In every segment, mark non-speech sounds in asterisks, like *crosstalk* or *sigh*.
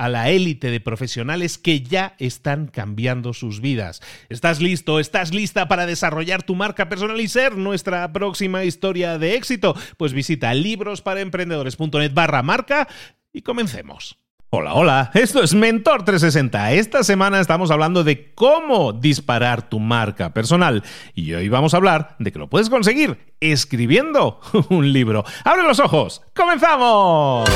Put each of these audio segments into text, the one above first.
a la élite de profesionales que ya están cambiando sus vidas. ¿Estás listo? ¿Estás lista para desarrollar tu marca personal y ser nuestra próxima historia de éxito? Pues visita librosparaemprendedores.net barra marca y comencemos. Hola, hola, esto es Mentor 360. Esta semana estamos hablando de cómo disparar tu marca personal y hoy vamos a hablar de que lo puedes conseguir escribiendo *laughs* un libro. ¡Abre los ojos! ¡Comenzamos!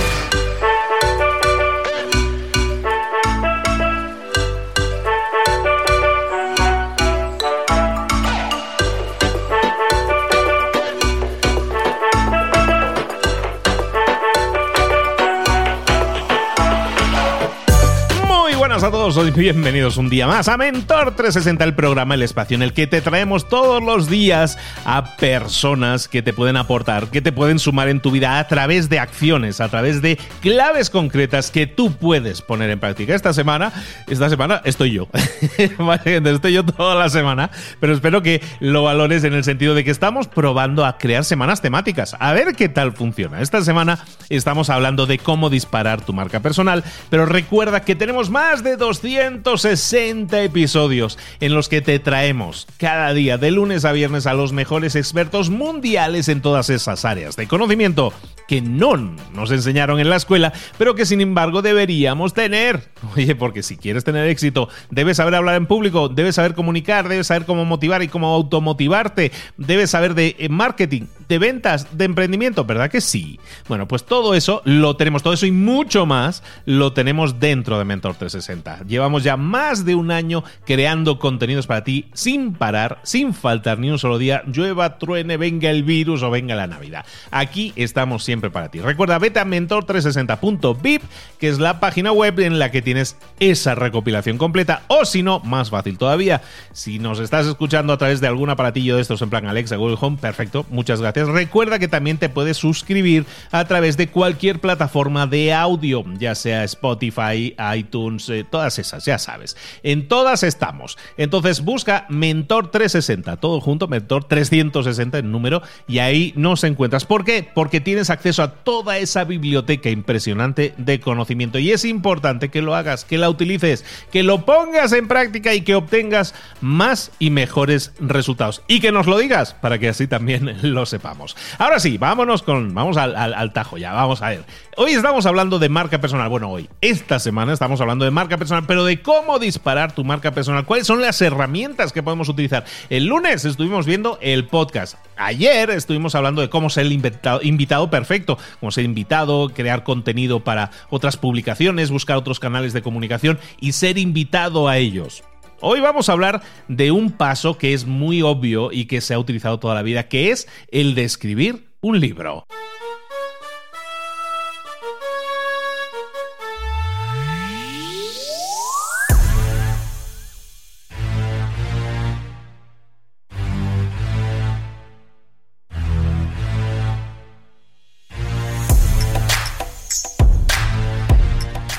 A todos, hoy bienvenidos un día más a Mentor 360, el programa, el espacio en el que te traemos todos los días a personas que te pueden aportar, que te pueden sumar en tu vida a través de acciones, a través de claves concretas que tú puedes poner en práctica. Esta semana, esta semana estoy yo, *laughs* estoy yo toda la semana, pero espero que lo valores en el sentido de que estamos probando a crear semanas temáticas, a ver qué tal funciona. Esta semana estamos hablando de cómo disparar tu marca personal, pero recuerda que tenemos más de 260 episodios en los que te traemos cada día de lunes a viernes a los mejores expertos mundiales en todas esas áreas de conocimiento que no nos enseñaron en la escuela, pero que sin embargo deberíamos tener. *laughs* Oye, porque si quieres tener éxito, debes saber hablar en público, debes saber comunicar, debes saber cómo motivar y cómo automotivarte, debes saber de eh, marketing, de ventas, de emprendimiento, ¿verdad que sí? Bueno, pues todo eso lo tenemos, todo eso y mucho más lo tenemos dentro de Mentor 360. Llevamos ya más de un año creando contenidos para ti sin parar, sin faltar ni un solo día, llueva, truene, venga el virus o venga la Navidad. Aquí estamos siempre para ti. Recuerda, vete a mentor360.vip, que es la página web en la que tienes esa recopilación completa. O si no, más fácil todavía, si nos estás escuchando a través de algún aparatillo de estos en plan Alexa, Google Home, perfecto, muchas gracias. Recuerda que también te puedes suscribir a través de cualquier plataforma de audio, ya sea Spotify, iTunes, todas esas, ya sabes. En todas estamos. Entonces busca Mentor 360, todo junto, Mentor 360 en número, y ahí nos encuentras. ¿Por qué? Porque tienes acceso a toda esa biblioteca impresionante de conocimiento. Y es importante que lo hagas, que la utilices, que lo pongas en práctica y que obtengas más y mejores resultados. Y que nos lo digas para que así también *laughs* lo sepamos. Ahora sí, vámonos con. Vamos al tajo ya. Vamos a ver. Hoy estamos hablando de marca personal. Bueno, hoy, esta semana estamos hablando de marca personal, pero de cómo disparar tu marca personal. ¿Cuáles son las herramientas que podemos utilizar? El lunes estuvimos viendo el podcast. Ayer estuvimos hablando de cómo ser el invitado, invitado perfecto, cómo ser invitado, crear contenido para otras publicaciones, buscar otros canales de comunicación y ser invitado a ellos. Hoy vamos a hablar de un paso que es muy obvio y que se ha utilizado toda la vida, que es el de escribir un libro.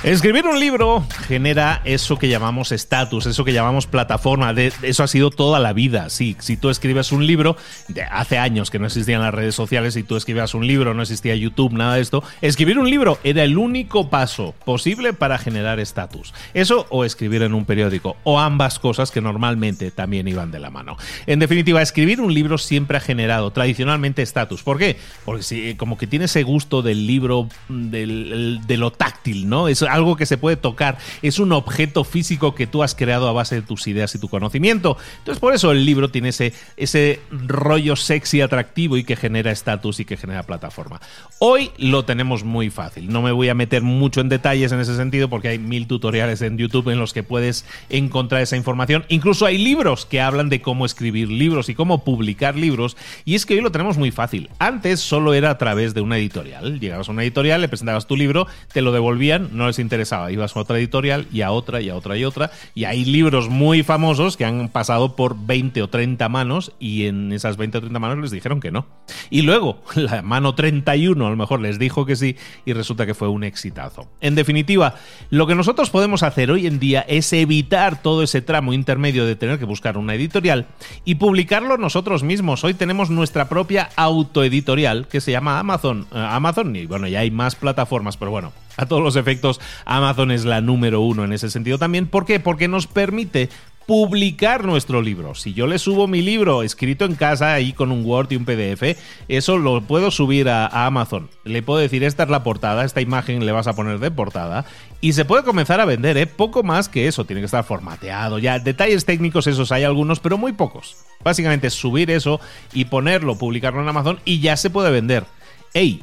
Escribir un libro genera eso que llamamos estatus, eso que llamamos plataforma. Eso ha sido toda la vida. Sí, si tú escribes un libro, de hace años que no existían las redes sociales, si tú escribías un libro, no existía YouTube, nada de esto. Escribir un libro era el único paso posible para generar estatus. Eso o escribir en un periódico, o ambas cosas que normalmente también iban de la mano. En definitiva, escribir un libro siempre ha generado tradicionalmente estatus. ¿Por qué? Porque si, como que tiene ese gusto del libro, del, de lo táctil, ¿no? Algo que se puede tocar, es un objeto físico que tú has creado a base de tus ideas y tu conocimiento. Entonces por eso el libro tiene ese, ese rollo sexy, atractivo y que genera estatus y que genera plataforma. Hoy lo tenemos muy fácil, no me voy a meter mucho en detalles en ese sentido porque hay mil tutoriales en YouTube en los que puedes encontrar esa información. Incluso hay libros que hablan de cómo escribir libros y cómo publicar libros y es que hoy lo tenemos muy fácil. Antes solo era a través de una editorial. Llegabas a una editorial, le presentabas tu libro, te lo devolvían, no les interesaba. Ibas a otra editorial y a otra y a otra y otra. Y hay libros muy famosos que han pasado por 20 o 30 manos y en esas 20 o 30 manos les dijeron que no. Y luego *laughs* la mano 31 a lo mejor les dijo que sí y resulta que fue un exitazo. En definitiva, lo que nosotros podemos hacer hoy en día es evitar todo ese tramo intermedio de tener que buscar una editorial y publicarlo nosotros mismos. Hoy tenemos nuestra propia autoeditorial que se llama Amazon. Eh, Amazon y bueno, ya hay más plataformas, pero bueno, a todos los efectos, Amazon es la número uno en ese sentido también. ¿Por qué? Porque nos permite publicar nuestro libro. Si yo le subo mi libro escrito en casa ahí con un Word y un PDF, eso lo puedo subir a, Amazon. Le puedo decir, esta es la portada, esta imagen le vas a poner de portada y se puede comenzar a vender, ¿eh? Poco más que eso, tiene que estar formateado. Ya, detalles técnicos esos hay algunos, pero muy pocos. Básicamente subir eso y ponerlo, publicarlo en Amazon y ya se puede vender. ¡Ey!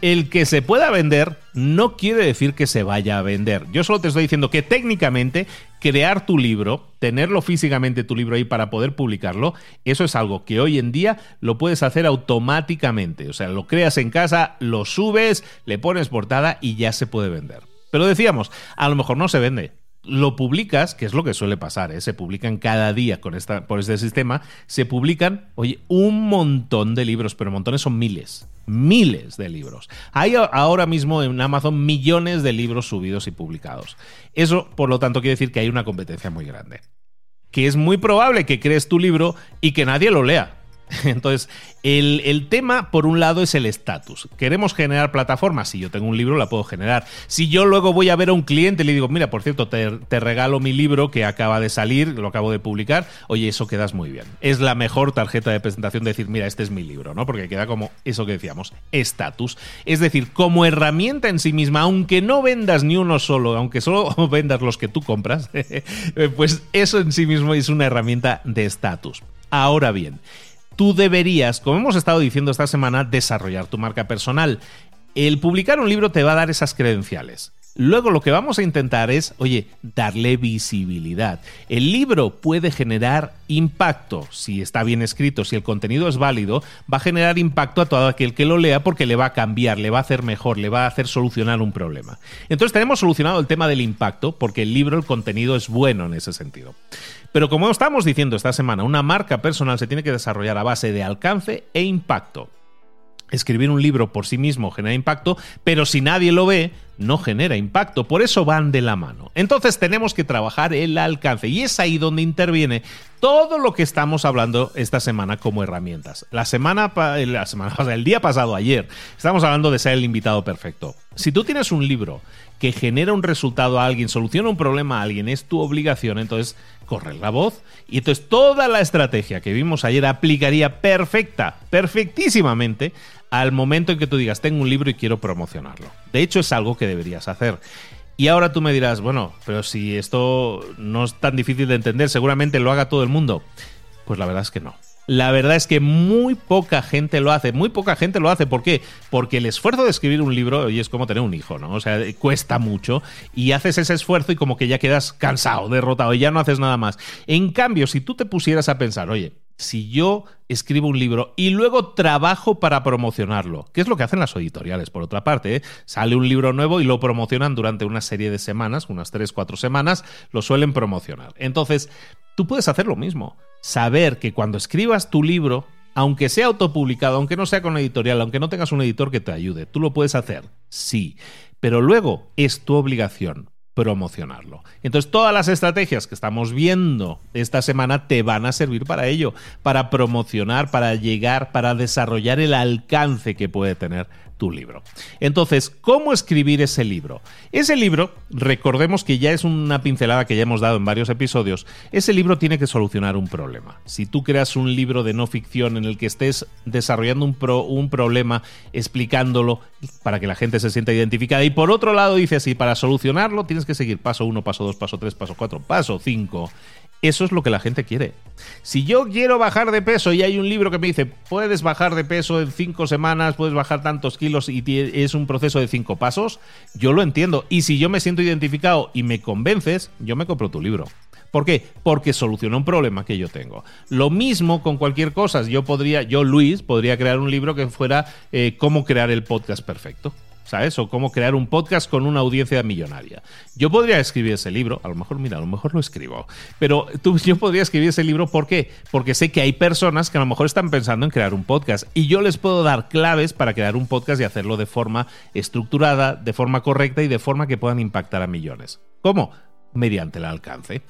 El que se pueda vender no quiere decir que se vaya a vender. Yo solo te estoy diciendo que técnicamente crear tu libro, tenerlo físicamente tu libro ahí para poder publicarlo, eso es algo que hoy en día lo puedes hacer automáticamente. O sea, lo creas en casa, lo subes, le pones portada y ya se puede vender. Pero decíamos, a lo mejor no se vende lo publicas, que es lo que suele pasar, ¿eh? se publican cada día con esta, por este sistema, se publican, oye, un montón de libros, pero montones son miles, miles de libros. Hay ahora mismo en Amazon millones de libros subidos y publicados. Eso, por lo tanto, quiere decir que hay una competencia muy grande. Que es muy probable que crees tu libro y que nadie lo lea. *laughs* Entonces, el, tema, por un lado, es el estatus. Queremos generar plataformas. Si yo tengo un libro, la puedo generar. Si yo luego voy a ver a un cliente y le digo, mira, por cierto, te, regalo mi libro que acaba de salir, lo acabo de publicar, oye, eso quedas muy bien. Es la mejor tarjeta de presentación de decir, mira, este es mi libro, ¿no? Porque queda como eso que decíamos, estatus. Es decir, como herramienta en sí misma, aunque no vendas ni uno solo, aunque solo *laughs* vendas los que tú compras, *laughs* pues eso en sí mismo es una herramienta de estatus. Ahora bien, tú deberías, como hemos estado diciendo esta semana, desarrollar tu marca personal. El publicar un libro te va a dar esas credenciales. Luego lo que vamos a intentar es, oye, darle visibilidad. El libro puede generar impacto, si está bien escrito, si el contenido es válido, va a generar impacto a todo aquel que lo lea porque le va a cambiar, le va a hacer mejor, le va a hacer solucionar un problema. Entonces tenemos solucionado el tema del impacto porque el libro, el contenido es bueno en ese sentido. Pero como estamos diciendo esta semana, una marca personal se tiene que desarrollar a base de alcance e impacto. Escribir un libro por sí mismo genera impacto, pero si nadie lo ve, no genera impacto. Por eso van de la mano. Entonces tenemos que trabajar el alcance y es ahí donde interviene todo lo que estamos hablando esta semana como herramientas. La semana, la semana *laughs* el día pasado, ayer, estamos hablando de ser el invitado perfecto. Si tú tienes un libro que genera un resultado a alguien, soluciona un problema a alguien, es tu obligación, entonces corre la voz y entonces toda la estrategia que vimos ayer aplicaría perfecta, perfectísimamente al momento en que tú digas, tengo un libro y quiero promocionarlo. De hecho, es algo que deberías hacer. Y ahora tú me dirás, bueno, pero si esto no es tan difícil de entender, seguramente lo haga todo el mundo. Pues la verdad es que no. La verdad es que muy poca gente lo hace, muy poca gente lo hace. ¿Por qué? Porque el esfuerzo de escribir un libro, oye, es como tener un hijo, ¿no? O sea, cuesta mucho y haces ese esfuerzo y como que ya quedas cansado, derrotado y ya no haces nada más. En cambio, si tú te pusieras a pensar, oye, si yo escribo un libro y luego trabajo para promocionarlo, ¿Qué es lo que hacen las editoriales, por otra parte, ¿eh? sale un libro nuevo y lo promocionan durante una serie de semanas, unas 3, 4 semanas, lo suelen promocionar. Entonces, tú puedes hacer lo mismo, saber que cuando escribas tu libro aunque sea autopublicado, aunque no sea con editorial, aunque no tengas un editor que te ayude, tú lo puedes hacer, sí, pero luego es tu obligación promocionarlo. Entonces todas las estrategias que estamos viendo esta semana te van a servir para ello, para promocionar, para llegar, para desarrollar el alcance que puede tener tu libro. Entonces, ¿cómo escribir ese libro? Ese libro, recordemos que ya es una pincelada que ya hemos dado en varios episodios, ese libro tiene que solucionar un problema. Si tú creas un libro de no ficción en el que estés desarrollando un, un problema, explicándolo para que la gente se sienta identificada, y por otro lado dices, y para solucionarlo tienes que seguir paso 1, paso 2, paso 3, paso 4, paso 5, eso es lo que la gente quiere. Si yo quiero bajar de peso y hay un libro que me dice, puedes bajar de peso en cinco semanas, puedes bajar tantos kilos y es un proceso de cinco pasos, yo lo entiendo. Y si yo me siento identificado y me convences, yo me compro tu libro. ¿Por qué? Porque soluciona un problema que yo tengo. Lo mismo con cualquier cosa. Yo podría, yo Luis, podría crear un libro que fuera eh, cómo crear el podcast perfecto. ¿Sabes? O cómo crear un podcast con una audiencia millonaria. Yo podría escribir ese libro, a lo mejor, mira, a lo mejor lo escribo, pero *laughs* tú, yo podría escribir ese libro, ¿por qué? Porque sé que hay personas que a lo mejor están pensando en crear un podcast y yo les puedo dar claves para crear un podcast y hacerlo de forma estructurada, de forma correcta y de forma que puedan impactar a millones. ¿Cómo? Mediante el alcance.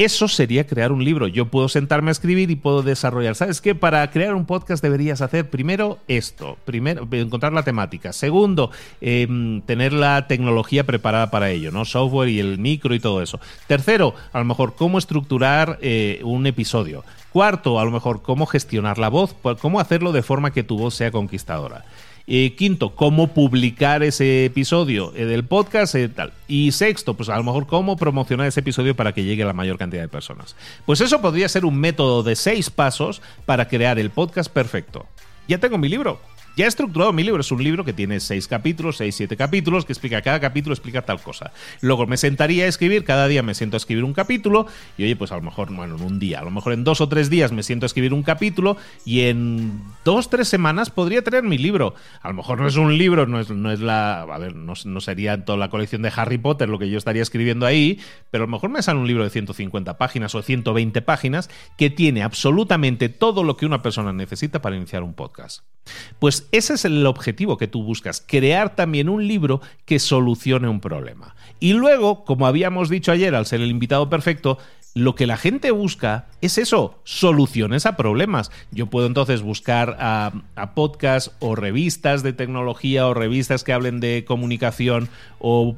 Eso sería crear un libro. Yo puedo sentarme a escribir y puedo desarrollar. ¿Sabes qué? Para crear un podcast deberías hacer primero esto. Primero, encontrar la temática. Segundo, em, tener la tecnología preparada para ello, ¿no? Software y el micro y todo eso. Tercero, a lo mejor cómo estructurar eh, un episodio. Cuarto, a lo mejor cómo gestionar la voz, cómo hacerlo de forma que tu voz sea conquistadora. Eh, quinto, cómo publicar ese episodio eh, del podcast. Eh, tal. Y sexto, pues a lo mejor cómo promocionar ese episodio para que llegue a la mayor cantidad de personas. Pues eso podría ser un método de seis pasos para crear el podcast perfecto. Ya tengo mi libro. He estructurado mi libro, es un libro que tiene seis capítulos, seis, siete capítulos, que explica, cada capítulo explica tal cosa. Luego me sentaría a escribir, cada día me siento a escribir un capítulo, y oye, pues a lo mejor, bueno, en un día, a lo mejor en dos o tres días me siento a escribir un capítulo, y en dos, tres semanas podría tener mi libro. A lo mejor no es un libro, no es, no es la, a ver, no, no sería toda la colección de Harry Potter lo que yo estaría escribiendo ahí, pero a lo mejor me sale un libro de 150 páginas o 120 páginas que tiene absolutamente todo lo que una persona necesita para iniciar un podcast. Pues ese es el objetivo que tú buscas, crear también un libro que solucione un problema. Y luego, como habíamos dicho ayer al ser el invitado perfecto, lo que la gente busca es eso, soluciones a problemas. Yo puedo entonces buscar a, podcasts o revistas de tecnología o revistas que hablen de comunicación o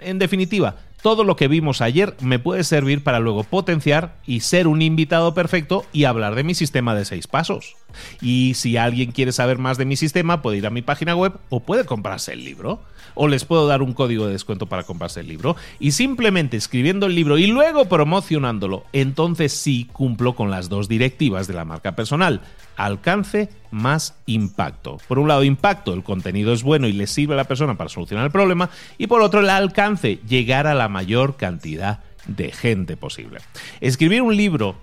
en definitiva, todo lo que vimos ayer me puede servir para luego potenciar y ser un invitado perfecto y hablar de mi sistema de seis pasos. Y si alguien quiere saber más de mi sistema, puede ir a mi página web o puede comprarse el libro. O les puedo dar un código de descuento para comprarse el libro. Y simplemente escribiendo el libro y luego promocionándolo, entonces sí cumplo con las dos directivas de la marca personal alcance más impacto. Por un lado, impacto, el contenido es bueno y le sirve a la persona para solucionar el problema, y por otro, el alcance, llegar a la mayor cantidad de gente posible. Escribir un libro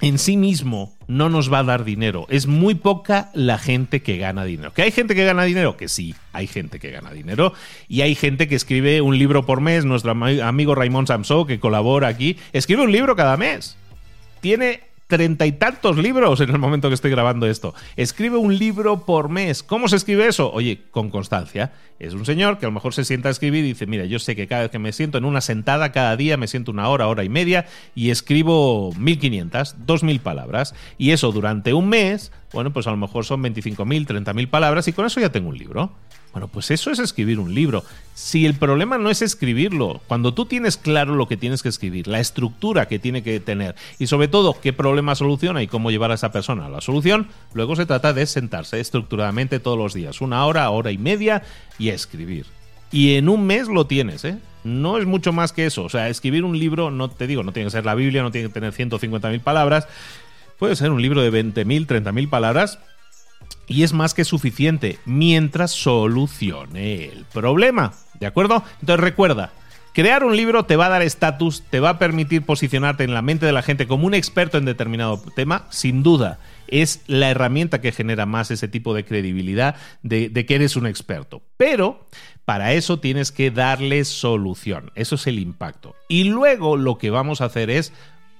en sí mismo no nos va a dar dinero. Es muy poca la gente que gana dinero. ¿Que hay gente que gana dinero? Que sí, hay gente que gana dinero. Y hay gente que escribe un libro por mes. Nuestro amigo Raymond Samso, que colabora aquí, escribe un libro cada mes. Tiene treinta y tantos libros en el momento que estoy grabando esto. Escribe un libro por mes. ¿Cómo se escribe eso? Oye, con constancia. Es un señor que a lo mejor se sienta a escribir y dice, mira, yo sé que cada vez que me siento en una sentada, cada día me siento una hora, hora y media y escribo 1500, 2000 palabras. Y eso durante un mes, bueno, pues a lo mejor son 25.000, 30.000 palabras y con eso ya tengo un libro. Bueno, pues eso es escribir un libro. Si el problema no es escribirlo, cuando tú tienes claro lo que tienes que escribir, la estructura que tiene que tener y sobre todo qué problema soluciona y cómo llevar a esa persona a la solución, luego se trata de sentarse estructuradamente todos los días, una hora, hora y media y escribir. Y en un mes lo tienes, ¿eh? No es mucho más que eso. O sea, escribir un libro, no te digo, no tiene que ser la Biblia, no tiene que tener 150.000 palabras. Puede ser un libro de 20.000, 30.000 palabras, y es más que suficiente mientras solucione el problema. ¿De acuerdo? Entonces recuerda, crear un libro te va a dar estatus, te va a permitir posicionarte en la mente de la gente como un experto en determinado tema, sin duda. Es la herramienta que genera más ese tipo de credibilidad de, de que eres un experto. Pero para eso tienes que darle solución. Eso es el impacto. Y luego lo que vamos a hacer es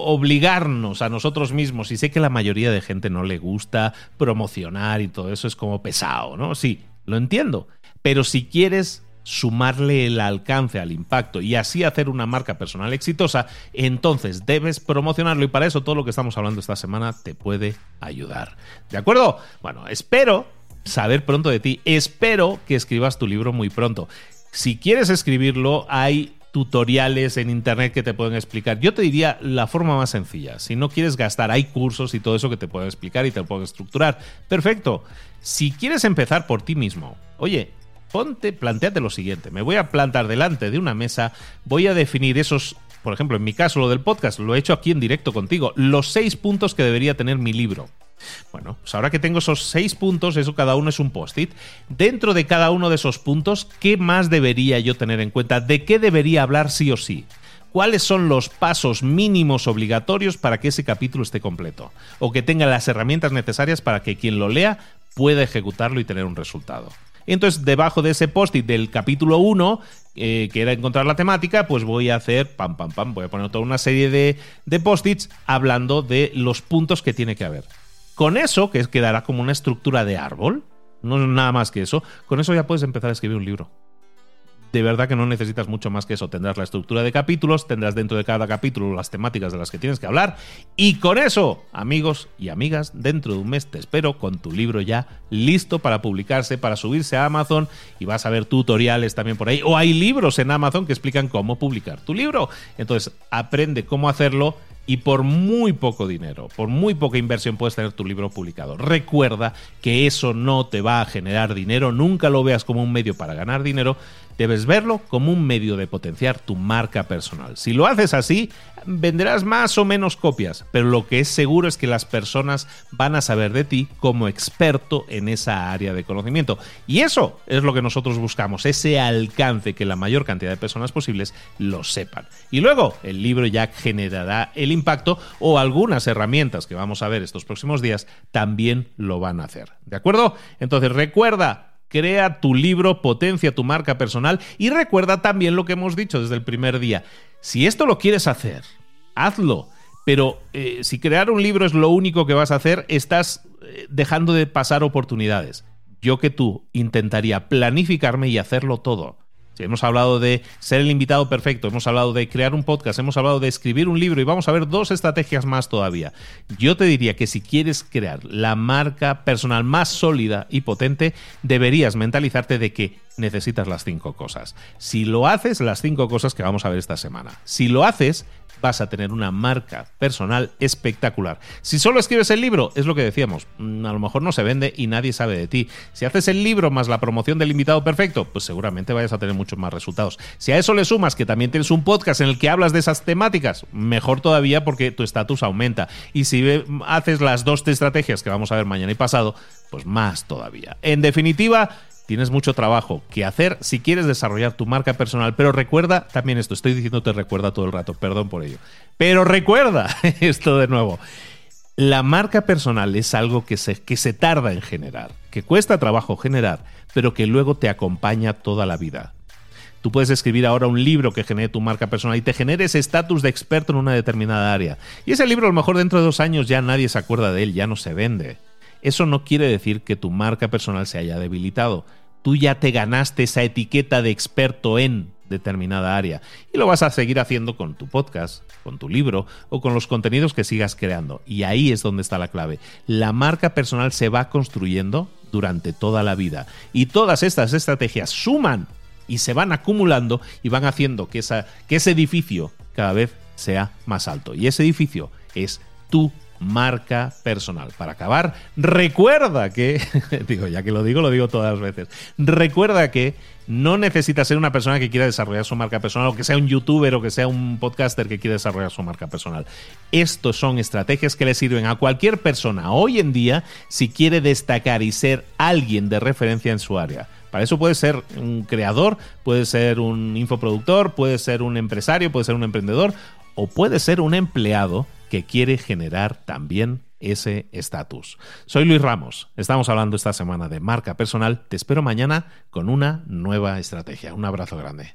obligarnos a nosotros mismos, y sé que la mayoría de gente no le gusta promocionar y todo eso es como pesado, ¿no? Sí, lo entiendo, pero si quieres sumarle el alcance al impacto y así hacer una marca personal exitosa, entonces debes promocionarlo y para eso todo lo que estamos hablando esta semana te puede ayudar. ¿De acuerdo? Bueno, espero saber pronto de ti, espero que escribas tu libro muy pronto. Si quieres escribirlo, hay tutoriales en internet que te pueden explicar. Yo te diría la forma más sencilla. Si no quieres gastar, hay cursos y todo eso que te pueden explicar y te lo pueden estructurar. Perfecto. Si quieres empezar por ti mismo, oye, ponte, planteate lo siguiente. Me voy a plantar delante de una mesa, voy a definir esos, por ejemplo, en mi caso, lo del podcast, lo he hecho aquí en directo contigo, los seis puntos que debería tener mi libro. Bueno, pues ahora que tengo esos seis puntos, eso cada uno es un post-it. Dentro de cada uno de esos puntos, ¿qué más debería yo tener en cuenta? ¿De qué debería hablar sí o sí? ¿Cuáles son los pasos mínimos obligatorios para que ese capítulo esté completo? O que tenga las herramientas necesarias para que quien lo lea pueda ejecutarlo y tener un resultado. Entonces, debajo de ese post-it del capítulo 1, eh, que era encontrar la temática, pues voy a hacer, pam, pam, pam, voy a poner toda una serie de, de post-its hablando de los puntos que tiene que haber. Con eso, que quedará como una estructura de árbol, no nada más que eso, con eso ya puedes empezar a escribir un libro de verdad que no necesitas mucho más que eso. Tendrás la estructura de capítulos, tendrás dentro de cada capítulo las temáticas de las que tienes que hablar. Y con eso, amigos y amigas, dentro de un mes te espero con tu libro ya listo para publicarse, para subirse a Amazon y vas a ver tutoriales también por ahí. O hay libros en Amazon que explican cómo publicar tu libro. Entonces, aprende cómo hacerlo y por muy poco dinero, por muy poca inversión puedes tener tu libro publicado. Recuerda que eso no te va a generar dinero, nunca lo veas como un medio para ganar dinero, debes verlo como un medio de potenciar tu marca personal. Si lo haces así, venderás más o menos copias, pero lo que es seguro es que las personas van a saber de ti como experto en esa área de conocimiento. Y eso es lo que nosotros buscamos, ese alcance que la mayor cantidad de personas posibles lo sepan. Y luego el libro ya generará el impacto o algunas herramientas que vamos a ver estos próximos días también lo van a hacer. ¿De acuerdo? Entonces recuerda crea tu libro, potencia tu marca personal y recuerda también lo que hemos dicho desde el primer día. Si esto lo quieres hacer, hazlo. Pero eh, si crear un libro es lo único que vas a hacer, estás eh, dejando de pasar oportunidades. Yo que tú intentaría planificarme y hacerlo todo hemos hablado de ser el invitado perfecto, hemos hablado de crear un podcast, hemos hablado de escribir un libro y vamos a ver dos estrategias más todavía. Yo te diría que si quieres crear la marca personal más sólida y potente, deberías mentalizarte de que necesitas las cinco cosas. Si lo haces, las cinco cosas que vamos a ver esta semana. Si lo haces, vas a tener una marca personal espectacular. Si solo escribes el libro, es lo que decíamos, mm, a lo mejor no se vende y nadie sabe de ti. Si haces el libro más la promoción del invitado perfecto, pues seguramente vayas a tener muchos más resultados. Si a eso le sumas que también tienes un podcast en el que hablas de esas temáticas, mejor todavía porque tu estatus aumenta. Y si haces las dos estrategias que vamos a ver mañana y pasado, pues más todavía. En definitiva, Tienes mucho trabajo que hacer si quieres desarrollar tu marca personal, pero recuerda también esto, estoy diciéndote recuerda todo el rato, perdón por ello. Pero recuerda *laughs* esto de nuevo. La marca personal es algo que se, que se tarda en generar, que cuesta trabajo generar, pero que luego te acompaña toda la vida. Tú puedes escribir ahora un libro que genere tu marca personal y te genere ese estatus de experto en una determinada área. Y ese libro a lo mejor dentro de dos años ya nadie se acuerda de él, ya no se vende. Eso no quiere decir que tu marca personal se haya debilitado tú ya te ganaste esa etiqueta de experto en determinada área y lo vas a seguir haciendo con tu podcast, con tu libro o con los contenidos que sigas creando. Y ahí es donde está la clave. La marca personal se va construyendo durante toda la vida y todas estas estrategias suman y se van acumulando y van haciendo que, ese edificio cada vez sea más alto. Y ese edificio es tu marca personal. Para acabar, recuerda que, *laughs* digo, ya que lo digo, lo digo todas las veces, recuerda que no necesitas ser una persona que quiera desarrollar su marca personal o que sea un youtuber o que sea un podcaster que quiera desarrollar su marca personal. Estos son estrategias que le sirven a cualquier persona hoy en día si quiere destacar y ser alguien de referencia en su área. Para eso puede ser un creador, puede ser un infoproductor, puede ser un empresario, puede ser un emprendedor o puede ser un empleado que quiere generar también ese estatus. Soy Luis Ramos, estamos hablando esta semana de marca personal, te espero mañana con una nueva estrategia. Un abrazo grande.